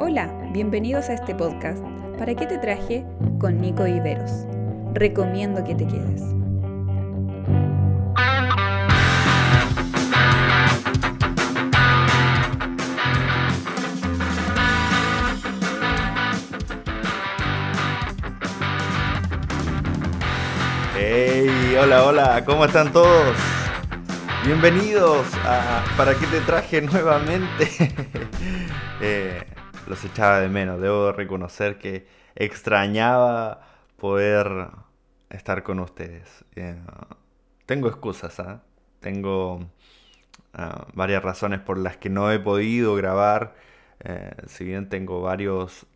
Hola, bienvenidos a este podcast. ¿Para qué te traje? Con Nico Iberos. Recomiendo que te quedes. Hey, hola, hola, ¿cómo están todos? Bienvenidos a ¿Para qué te traje nuevamente? Eh, los echaba de menos, debo reconocer que extrañaba poder estar con ustedes. Eh, tengo excusas, ¿ah? tengo ah, varias razones por las que no he podido grabar, eh, si bien tengo varios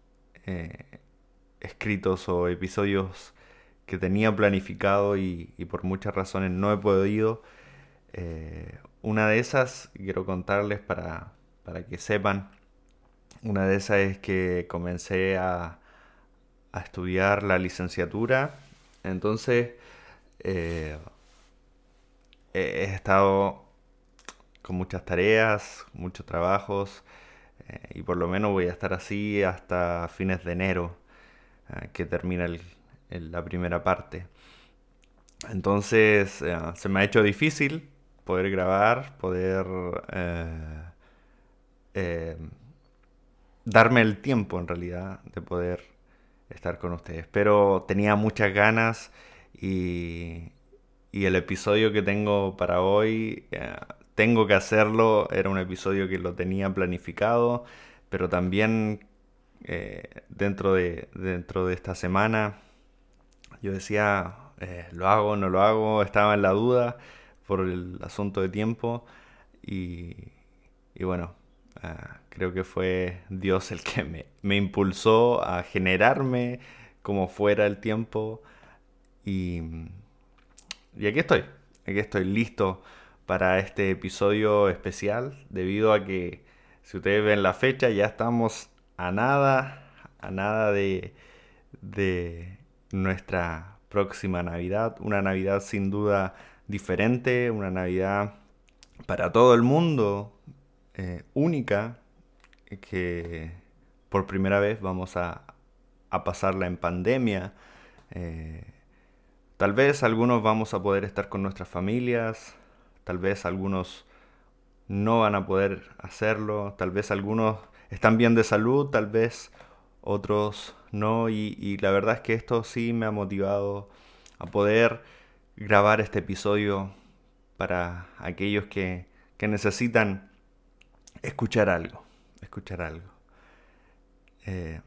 escritos o episodios que tenía planificado y, por muchas razones no he podido. Eh, una de esas, quiero contarles para, que sepan, una de esas es que comencé a, estudiar la licenciatura, entonces eh, he estado con muchas tareas, muchos trabajos, eh, y por lo menos voy a estar así hasta fines de enero, que termina el, la primera parte. Entonces eh, se me ha hecho difícil poder grabar, poder eh, eh, darme el tiempo en realidad de poder estar con ustedes. Pero tenía muchas ganas y, y el episodio que tengo para hoy, tengo que hacerlo, era un episodio que lo tenía planificado, pero también dentro, de, dentro de esta semana yo decía, eh, lo hago, no lo hago, estaba en la duda por el asunto de tiempo y, bueno, ah, creo que fue Dios el que me, me, impulsó a generarme como fuera el tiempo y, y aquí estoy, aquí estoy listo para este episodio especial debido a que si ustedes ven la fecha ya estamos a nada, a nada de, de nuestra próxima Navidad. Una Navidad sin duda diferente, una Navidad para todo el mundo, eh, única, que por primera vez vamos a, pasarla en pandemia. Eh, tal vez algunos vamos a poder estar con nuestras familias, tal vez algunos no van a poder hacerlo, tal vez algunos están bien de salud, tal vez otros no, y, la verdad es que esto sí me ha motivado a poder grabar este episodio para aquellos que, necesitan escuchar algo, escuchar algo. Eh,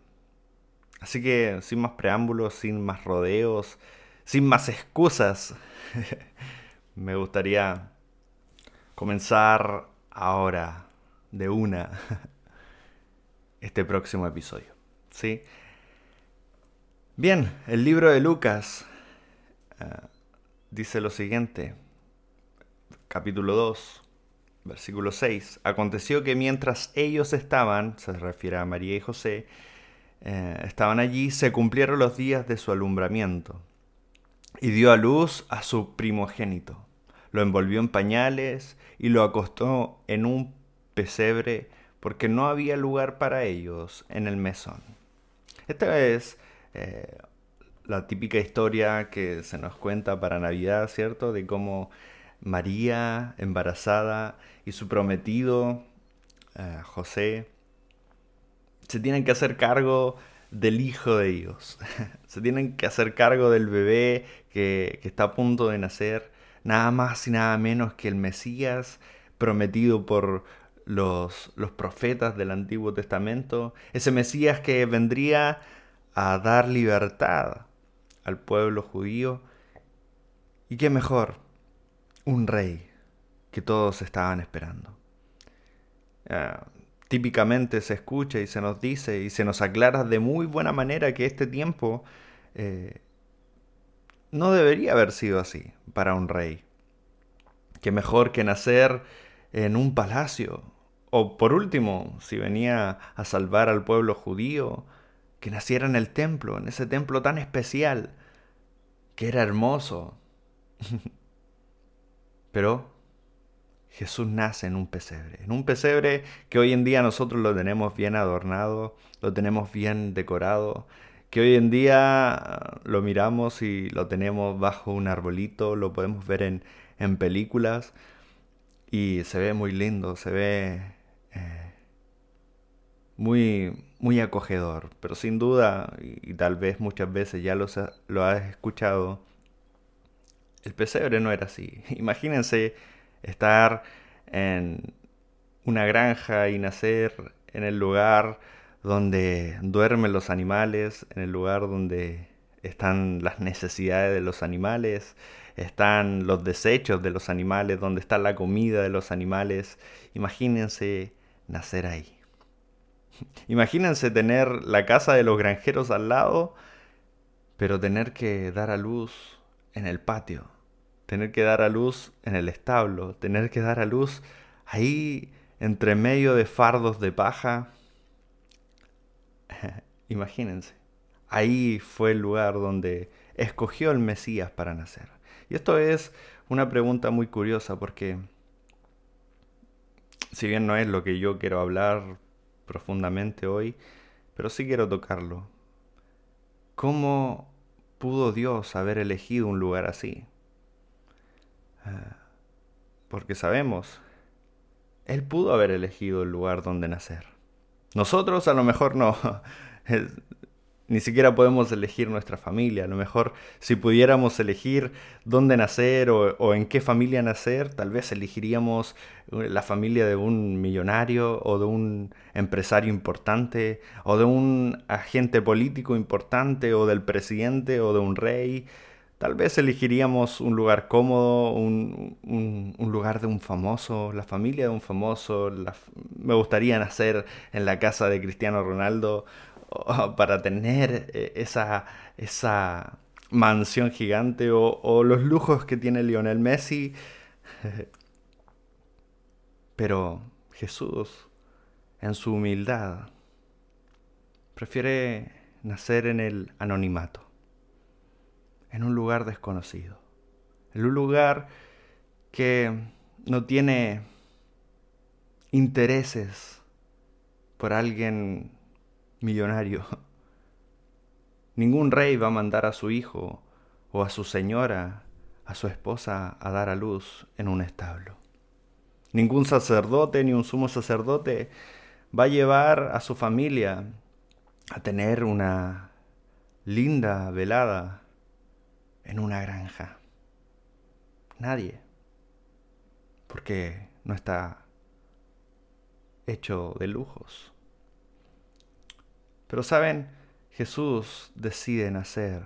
así que sin más preámbulos, sin más rodeos, sin más excusas, me gustaría comenzar ahora de una este próximo episodio. ¿sí? Bien, el libro de Lucas eh, dice lo siguiente, capítulo 2, versículo 6. Aconteció que mientras ellos estaban, se refiere a María y José, eh, estaban allí, se cumplieron los días de su alumbramiento y dio a luz a su primogénito. Lo envolvió en pañales y lo acostó en un pesebre porque no había lugar para ellos en el mesón. Esta es eh, la típica historia que se nos cuenta para Navidad, ¿cierto? De cómo María, embarazada, y su prometido, eh, José, se tienen que hacer cargo del Hijo de Dios. se tienen que hacer cargo del bebé que, que, está a punto de nacer, nada más y nada menos que el Mesías prometido por los, los profetas del Antiguo Testamento. Ese Mesías que vendría a dar libertad al pueblo judío. Y qué mejor, un rey que todos estaban esperando. Ah, típicamente se escucha y se nos dice y se nos aclara de muy buena manera que este tiempo eh, no debería haber sido así para un rey. Qué mejor que nacer en un palacio. O por último, si venía a salvar al pueblo judío, que naciera en el templo, en ese templo tan especial, que era hermoso. Pero Jesús nace en un pesebre, en un pesebre que hoy en día nosotros lo tenemos bien adornado, lo tenemos bien decorado, que hoy en día ah, lo miramos y lo tenemos bajo un arbolito, lo podemos ver en, en películas y se ve muy lindo, se ve eh, muy, muy acogedor, pero sin duda, y, tal vez muchas veces ya lo, lo has escuchado, el pesebre no era así. Imagínense estar en una granja y nacer en el lugar donde duermen los animales, en el lugar donde están las necesidades de los animales, están los desechos de los animales, donde está la comida de los animales. Imagínense nacer ahí. Imagínense tener la casa de los granjeros al lado, pero tener que dar a luz en el patio, tener que dar a luz en el establo, tener que dar a luz ahí entre medio de fardos de paja. Imagínense, ahí fue el lugar donde escogió el Mesías para nacer. Y esto es una pregunta muy curiosa porque si bien no es lo que yo quiero hablar profundamente hoy, pero sí quiero tocarlo. ¿Cómo pudo Dios haber elegido un lugar así? Ah, porque sabemos, Él pudo haber elegido el lugar donde nacer. Nosotros a lo mejor no. Ni siquiera podemos elegir nuestra familia. A lo mejor si pudiéramos elegir dónde nacer o, en qué familia nacer, tal vez elegiríamos eh, la familia de un millonario o de un empresario importante o de un agente político importante o del presidente o de un rey. Tal vez elegiríamos un lugar cómodo, un, lugar de un famoso, la familia de un famoso. me gustaría nacer en la casa de Cristiano Ronaldo para tener eh, esa, esa mansión gigante o, los lujos que tiene Lionel Messi. Pero Jesús, en su humildad, prefiere nacer en el anonimato, en un lugar desconocido, en un lugar que no tiene intereses por alguien millonario. Ningún rey va a mandar a su hijo o a su señora, a su esposa, a dar a luz en un establo. Ningún sacerdote ni un sumo sacerdote va a llevar a su familia a tener una linda velada en una granja. Nadie. Porque no está hecho de lujos. Pero saben, Jesús decide nacer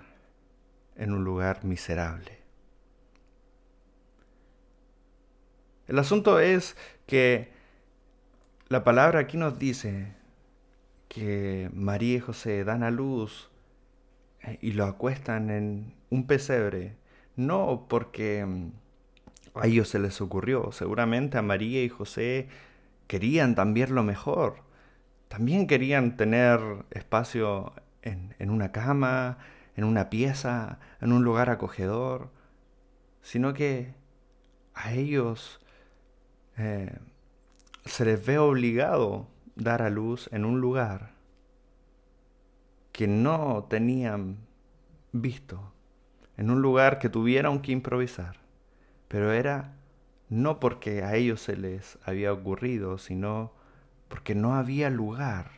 en un lugar miserable. El asunto es que la palabra aquí nos dice que María y José dan a luz y lo acuestan en un pesebre, no porque mm, a ellos se les ocurrió, seguramente a María y José querían también lo mejor, también querían tener espacio en, una cama, en una pieza, en un lugar acogedor, sino que a ellos eh, se les ve obligado dar a luz en un lugar que no tenían visto, en un lugar que tuvieron que improvisar, pero era no porque a ellos se les había ocurrido, sino porque no había lugar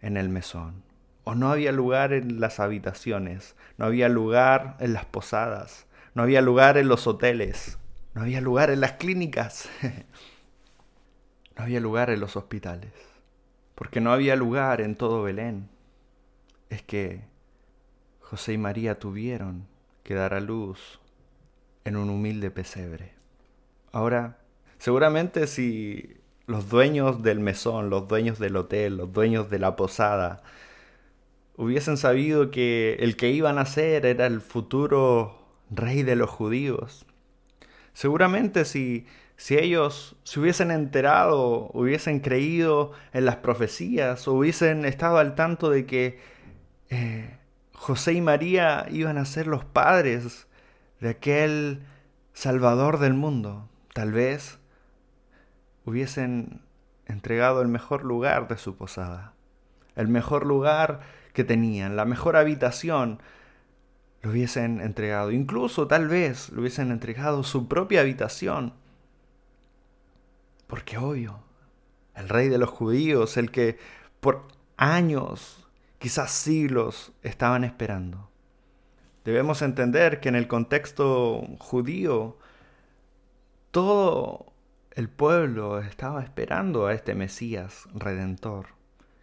en el mesón, o no había lugar en las habitaciones, no había lugar en las posadas, no había lugar en los hoteles, no había lugar en las clínicas, no había lugar en los hospitales, porque no había lugar en todo Belén. Es que José y María tuvieron que dar a luz en un humilde pesebre. Ahora, seguramente si los dueños del mesón, los dueños del hotel, los dueños de la posada, hubiesen sabido que el que iban a ser era el futuro rey de los judíos. Seguramente si, si ellos se hubiesen enterado, hubiesen creído en las profecías, hubiesen estado al tanto de que eh, José y María iban a ser los padres de aquel Salvador del mundo, tal vez hubiesen entregado el mejor lugar de su posada, el mejor lugar que tenían, la mejor habitación, lo hubiesen entregado. Incluso tal vez lo hubiesen entregado su propia habitación. Porque obvio, el rey de los judíos, el que por años, quizás siglos, estaban esperando. Debemos entender que en el contexto judío, todo el pueblo estaba esperando a este Mesías redentor,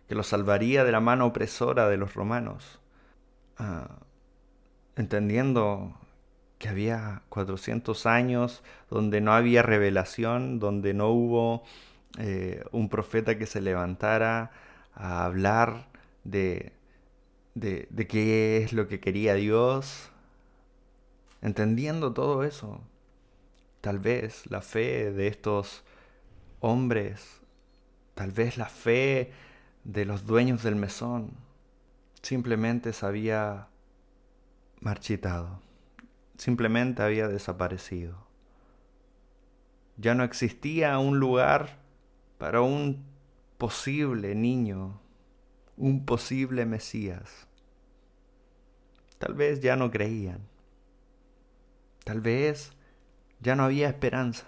que lo salvaría de la mano opresora de los romanos. Ah, entendiendo que había 400 años donde no había revelación, donde no hubo eh, un profeta que se levantara a hablar de, de, de qué es lo que quería Dios, entendiendo todo eso, tal vez la fe de estos hombres, tal vez la fe de los dueños del mesón, simplemente se había marchitado, simplemente había desaparecido. Ya no existía un lugar para un posible niño, un posible Mesías. Tal vez ya no creían. Tal vez ya no había esperanza.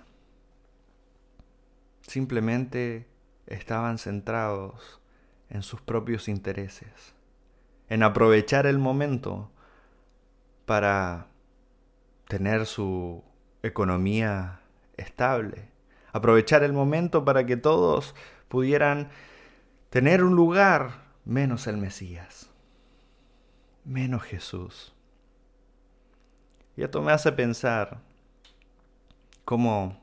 Simplemente estaban centrados en sus propios intereses, en aprovechar el momento para tener su economía estable, aprovechar el momento para que todos pudieran tener un lugar menos el Mesías, menos Jesús. Y esto me hace pensar cómo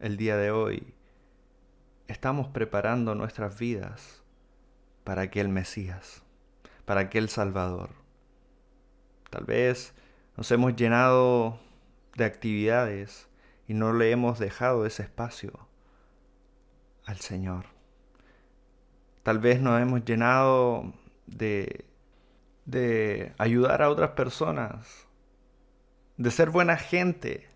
el día de hoy estamos preparando nuestras vidas para aquel Mesías, para aquel Salvador. Tal vez nos hemos llenado de actividades y no le hemos dejado ese espacio al Señor. Tal vez nos hemos llenado de, de ayudar a otras personas, de ser buena gente,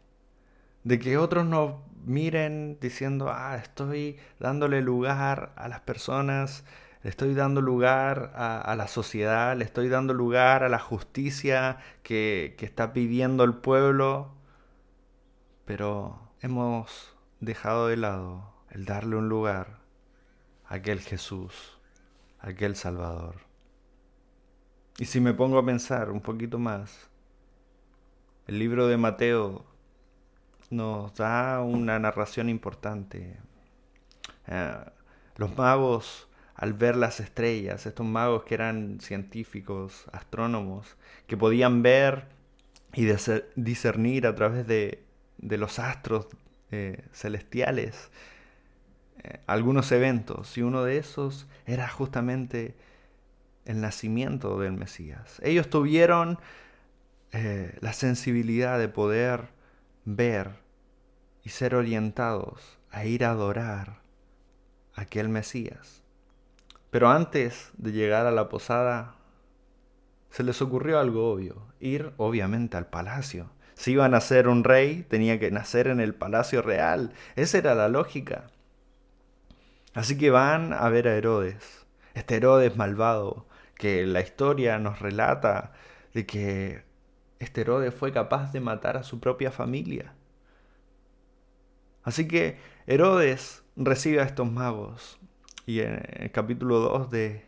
de que otros nos miren diciendo, ah, estoy dándole lugar a las personas le estoy dando lugar a, la sociedad, le estoy dando lugar a la justicia que, que está pidiendo el pueblo, pero hemos dejado de lado el darle un lugar aquel Jesús, aquel Salvador. Y si me pongo a pensar un poquito más, el libro de Mateo nos da una narración importante. Eh, los magos al ver las estrellas, estos magos que eran científicos, astrónomos, que podían ver y discernir a través de, los astros eh, celestiales algunos eventos, y uno de esos era justamente el nacimiento del Mesías. Ellos tuvieron eh, la sensibilidad de poder ver y ser orientados a ir a adorar a aquel Mesías. Pero antes de llegar a la posada, se les ocurrió algo obvio, ir obviamente al palacio. Si iban a ser un rey, tenía que nacer en el palacio real. Esa era la lógica. Así que van a ver a Herodes, este Herodes malvado, que la historia nos relata de que este Herodes fue capaz de matar a su propia familia. Así que Herodes recibe a estos magos y en el capítulo 2 de,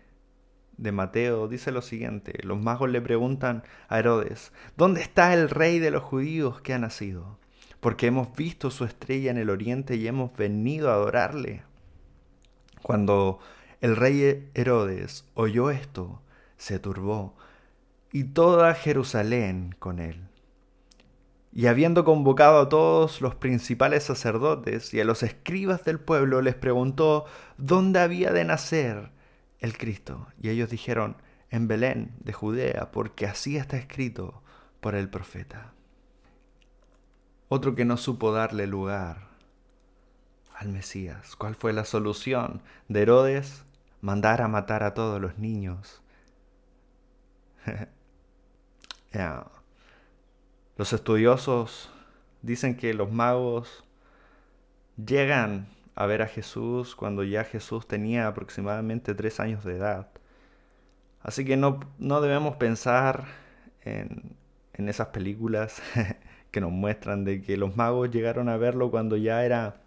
de Mateo dice lo siguiente, los magos le preguntan a Herodes, ¿dónde está el rey de los judíos que ha nacido? Porque hemos visto su estrella en el oriente y hemos venido a adorarle. Cuando el rey Herodes oyó esto, se turbó, y toda Jerusalén con él. Y habiendo convocado a todos los principales sacerdotes y a los escribas del pueblo, les preguntó dónde había de nacer el Cristo. Y ellos dijeron, en Belén de Judea, porque así está escrito por el profeta. Otro que no supo darle lugar al Mesías. ¿Cuál fue la solución de Herodes? Mandar a matar a todos los niños. Los estudiosos dicen que los magos llegan a ver a Jesús cuando ya Jesús tenía aproximadamente tres años de edad. Así que no, no debemos pensar en, en esas películas que nos muestran de que los magos llegaron a verlo cuando ya era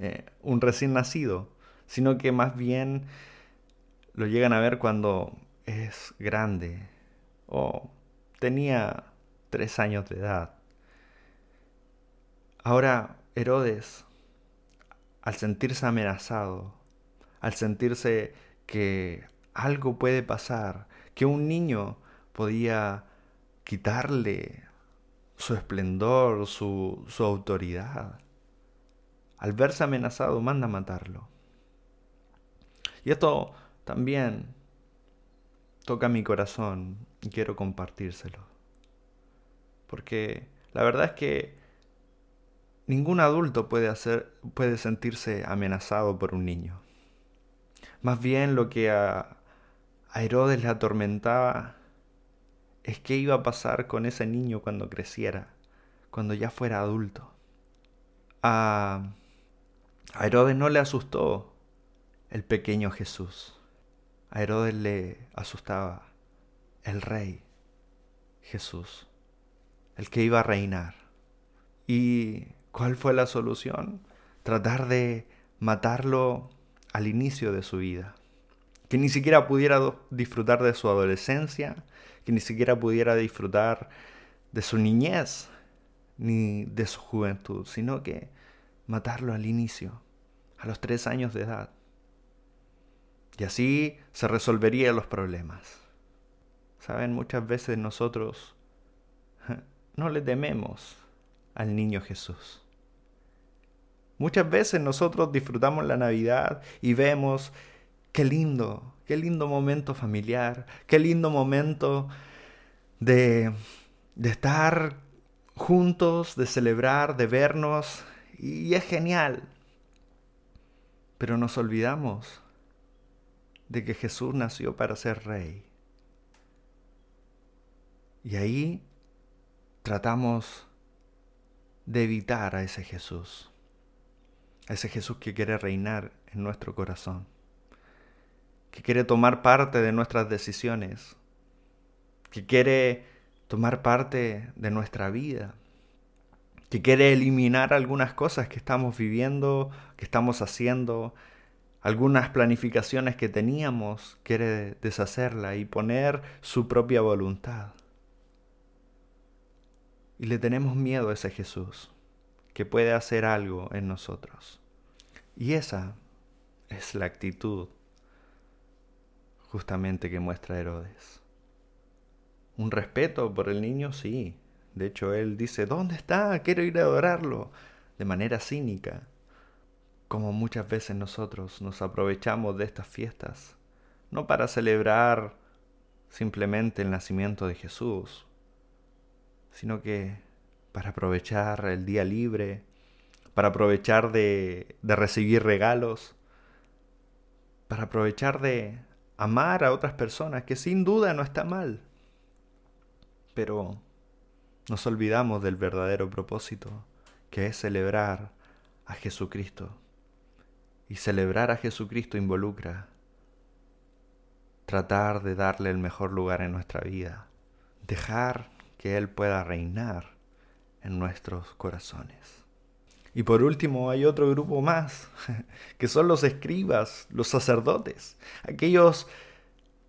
eh, un recién nacido, sino que más bien lo llegan a ver cuando es grande o tenía tres años de edad. Ahora Herodes, al sentirse amenazado, al sentirse que algo puede pasar, que un niño podía quitarle su esplendor, su, su autoridad, al verse amenazado, manda a matarlo. Y esto también toca mi corazón y quiero compartírselo. Porque la verdad es que ningún adulto puede, hacer, puede sentirse amenazado por un niño. Más bien lo que a, a Herodes le atormentaba es qué iba a pasar con ese niño cuando creciera, cuando ya fuera adulto. A, a Herodes no le asustó el pequeño Jesús. A Herodes le asustaba el rey Jesús, el que iba a reinar. ¿Y cuál fue la solución? Tratar de matarlo al inicio de su vida. Que ni siquiera pudiera disfrutar de su adolescencia, que ni siquiera pudiera disfrutar de su niñez, ni de su juventud, sino que matarlo al inicio, a los tres años de edad. Y así se resolverían los problemas. Saben, muchas veces nosotros no le tememos al niño Jesús. Muchas veces nosotros disfrutamos la Navidad y vemos qué lindo, qué lindo momento familiar, qué lindo momento de, de estar juntos, de celebrar, de vernos, y es genial. Pero nos olvidamos de que Jesús nació para ser rey. Y ahí tratamos de evitar a ese Jesús, a ese Jesús que quiere reinar en nuestro corazón, que quiere tomar parte de nuestras decisiones, que quiere tomar parte de nuestra vida, que quiere eliminar algunas cosas que estamos viviendo, que estamos haciendo, algunas planificaciones que teníamos, quiere deshacerla y poner su propia voluntad. Y le tenemos miedo a ese Jesús, que puede hacer algo en nosotros. Y esa es la actitud justamente que muestra Herodes. Un respeto por el niño, sí, de hecho, él dice, ¿dónde está? Quiero ir a adorarlo. De manera cínica, como muchas veces nosotros nos aprovechamos de estas fiestas, no para celebrar simplemente el nacimiento de Jesús, sino que para aprovechar el día libre, para aprovechar de, de recibir regalos, para aprovechar de amar a otras personas, que sin duda no está mal, pero nos olvidamos del verdadero propósito, que es celebrar a Jesucristo. Y celebrar a Jesucristo involucra tratar de darle el mejor lugar en nuestra vida, dejar que Él pueda reinar en nuestros corazones. Y por último hay otro grupo más, que son los escribas, los sacerdotes, aquellos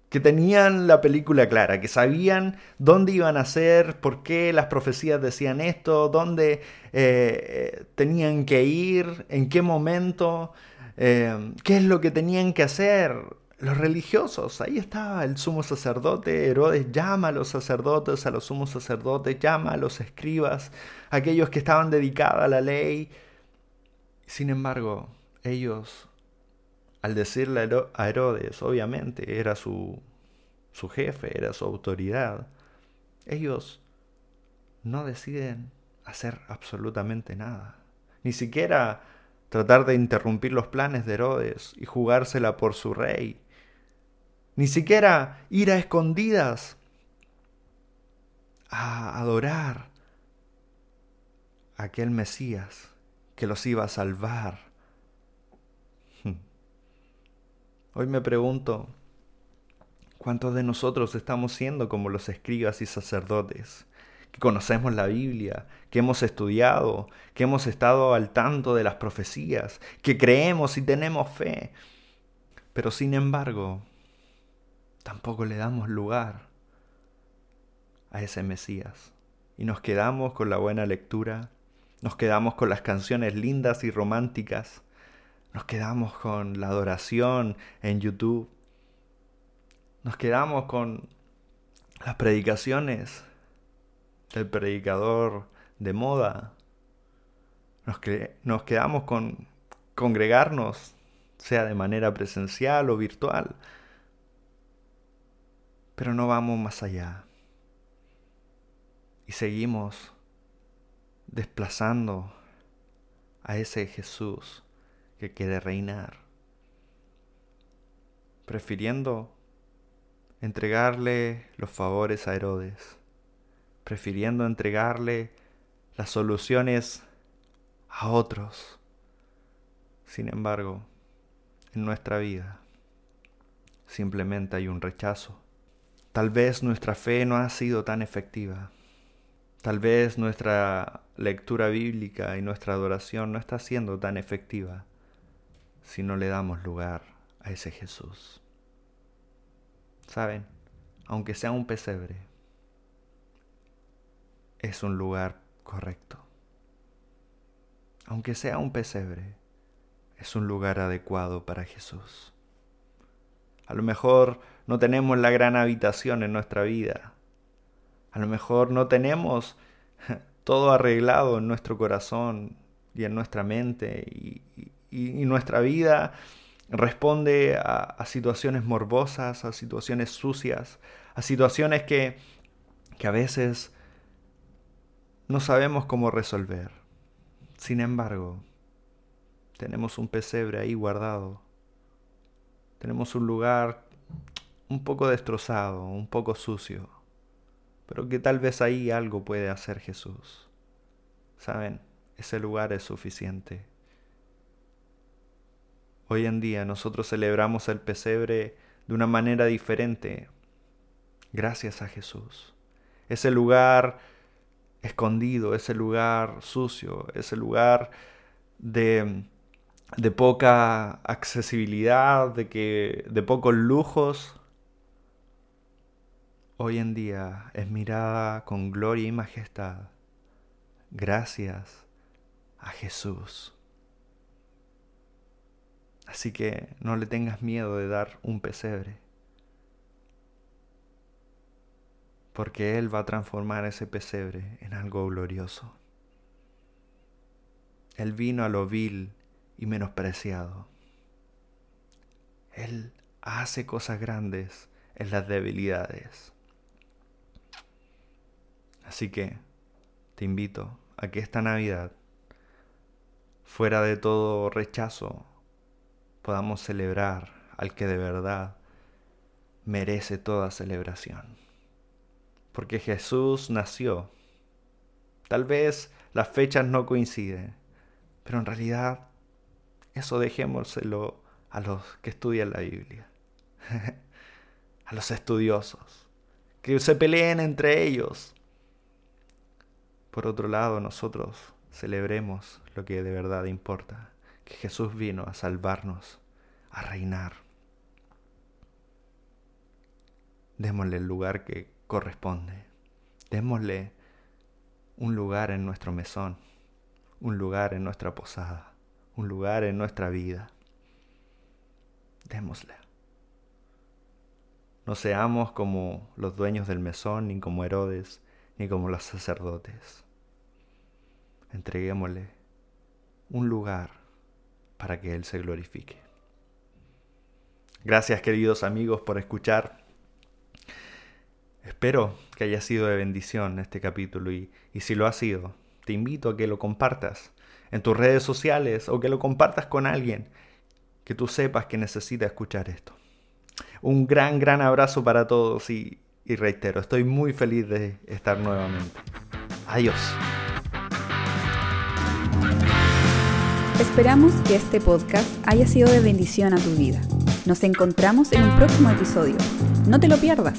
que tenían la película clara, que sabían dónde iban a ser, por qué las profecías decían esto, dónde eh, eh, tenían que ir, en qué momento, eh, qué es lo que tenían que hacer. Los religiosos, ahí estaba el sumo sacerdote, Herodes llama a los sacerdotes, a los sumos sacerdotes, llama a los escribas, aquellos que estaban dedicados a la ley. Sin embargo, ellos al decirle a Herodes, obviamente era su, su jefe, era su autoridad, ellos no deciden hacer absolutamente nada. Ni siquiera tratar de interrumpir los planes de Herodes y jugársela por su rey. Ni siquiera ir a escondidas a adorar a aquel Mesías que los iba a salvar Hoy me pregunto, ¿cuántos de nosotros estamos siendo como los escribas y sacerdotes? Que conocemos la Biblia, que hemos estudiado, que hemos estado al tanto de las profecías, que creemos y tenemos fe. Pero sin embargo, tampoco le damos lugar a ese Mesías. Y nos quedamos con la buena lectura, nos quedamos con las canciones lindas y románticas, nos quedamos con la adoración en YouTube, nos quedamos con las predicaciones del predicador de moda, nos, quedamos con congregarnos, sea de manera presencial o virtual, pero no vamos más allá. Y seguimos desplazando a ese Jesús que quiere reinar, prefiriendo entregarle los favores a Herodes, prefiriendo entregarle las soluciones a otros. Sin embargo, en nuestra vida simplemente hay un rechazo. Tal vez nuestra fe no ha sido tan efectiva. Tal vez nuestra lectura bíblica y nuestra adoración no está siendo tan efectiva si no le damos lugar a ese Jesús. Saben, aunque sea un pesebre, es un lugar correcto. Aunque sea un pesebre, es un lugar adecuado para Jesús. A lo mejor no tenemos la gran habitación en nuestra vida, a lo mejor no tenemos todo arreglado en nuestro corazón y en nuestra mente y, nuestra vida responde a, situaciones morbosas, a situaciones sucias, a situaciones que, que a veces no sabemos cómo resolver. Sin embargo, tenemos un pesebre ahí guardado. Tenemos un lugar un poco destrozado, un poco sucio pero que tal vez ahí algo puede hacer Jesús. Saben, ese lugar es suficiente. Hoy en día nosotros celebramos el pesebre de una manera diferente, gracias a Jesús. Ese lugar escondido, ese lugar sucio, ese lugar de, poca accesibilidad, de, que, de pocos lujos, hoy en día es mirada con gloria y majestad gracias a Jesús. Así que no le tengas miedo de dar un pesebre, porque Él va a transformar ese pesebre en algo glorioso. Él vino a lo vil y menospreciado. Él hace cosas grandes en las debilidades. Así que te invito a que esta Navidad, fuera de todo rechazo, podamos celebrar al que de verdad merece toda celebración. Porque Jesús nació. Tal vez las fechas no coinciden, pero en realidad eso dejémoselo a los que estudian la Biblia, a los estudiosos, que se peleen entre ellos, por otro lado, nosotros celebremos lo que de verdad importa, que Jesús vino a salvarnos, reinar. Démosle el lugar que corresponde. Démosle un lugar en nuestro mesón, un lugar en nuestra posada, un lugar en nuestra vida. Démosle. No seamos como los dueños del mesón, ni como Herodes, ni como los sacerdotes. Entreguémosle un lugar para que Él se glorifique. Gracias queridos amigos por escuchar. Espero que haya sido de bendición este capítulo y, y si lo ha sido, te invito a que lo compartas en tus redes sociales o que lo compartas con alguien que tú sepas que necesita escuchar esto. Un gran, gran abrazo para todos y y reitero, estoy muy feliz de estar nuevamente. Adiós. Esperamos que este podcast haya sido de bendición a tu vida. Nos encontramos en un próximo episodio. No te lo pierdas.